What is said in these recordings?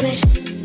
swish.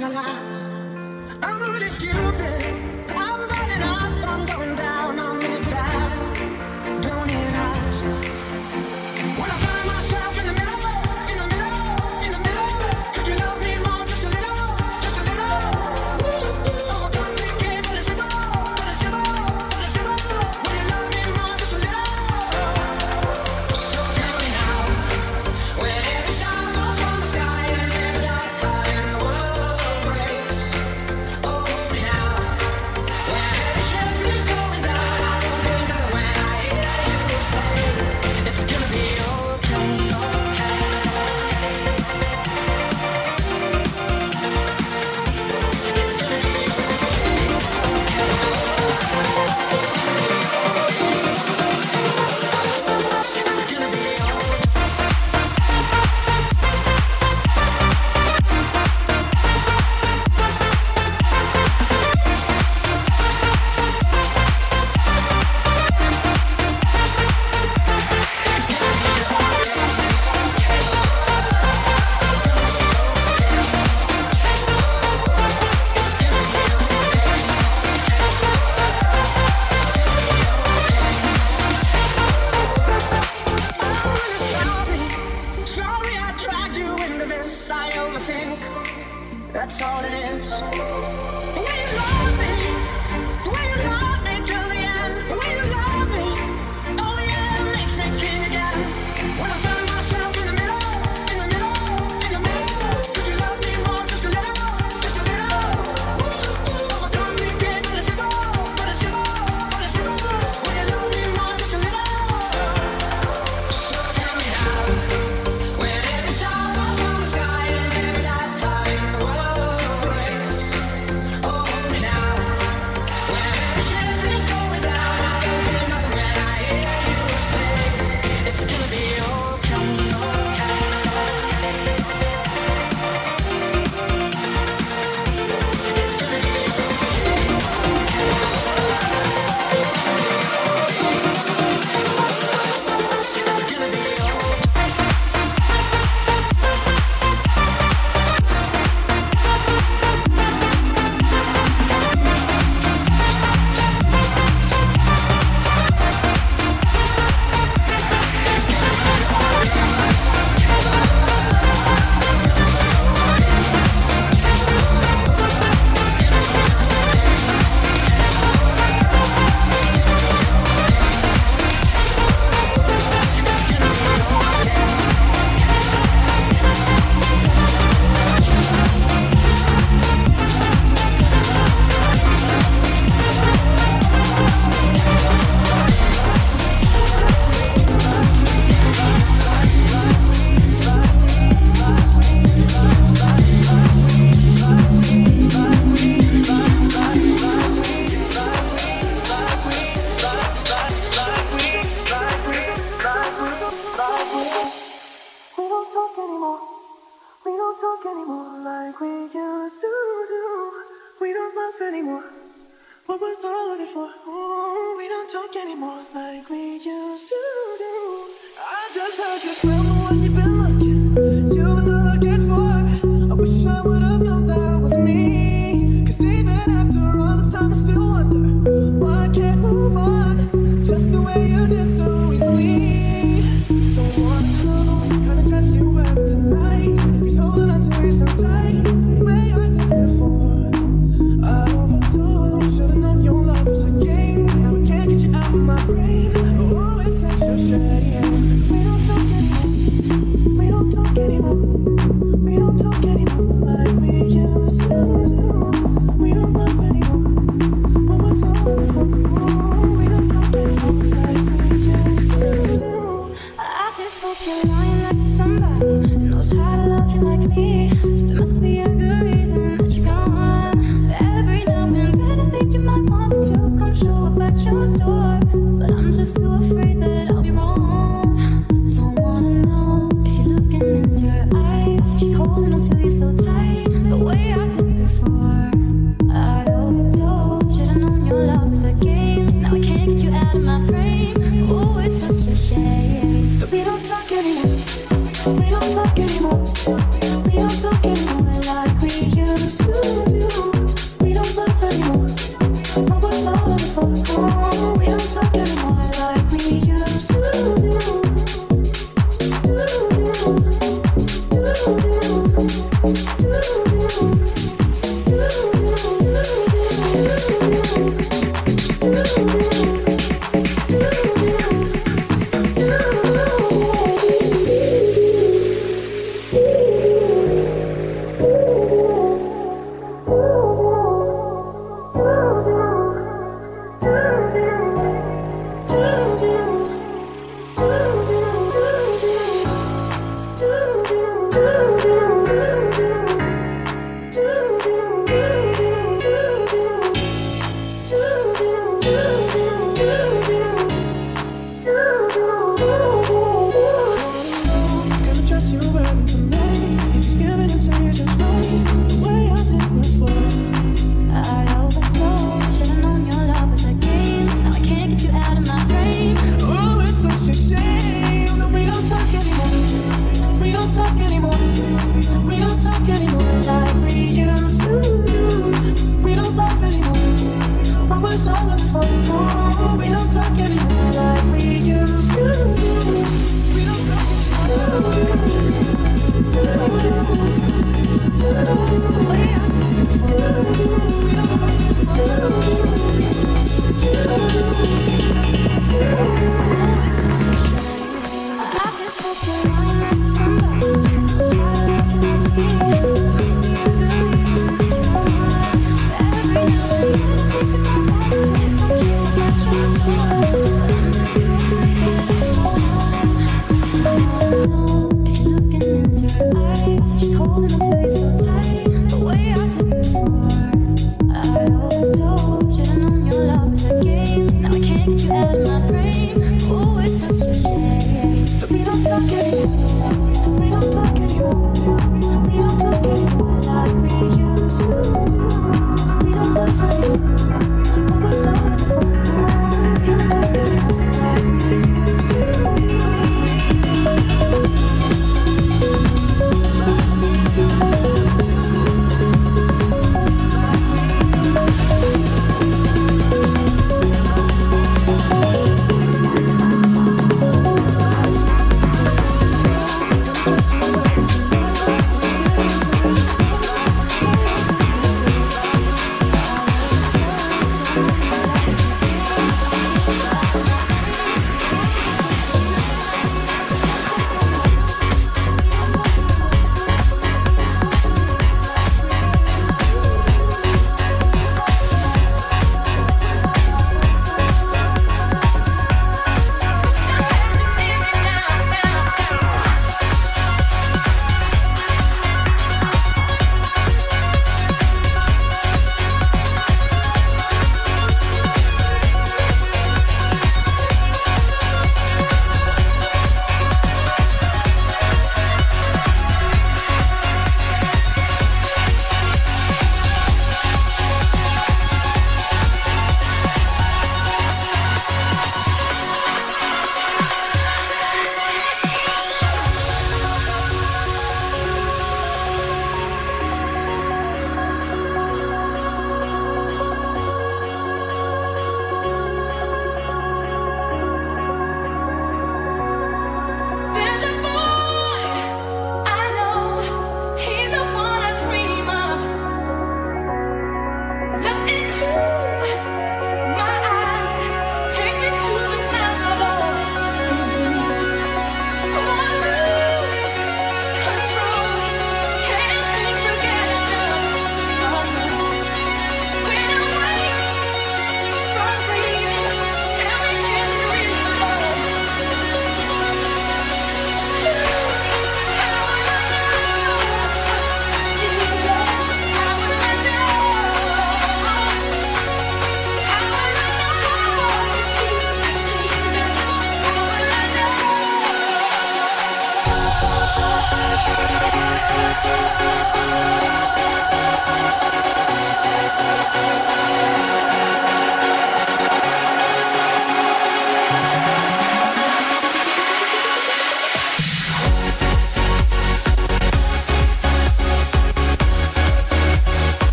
gonna lie. We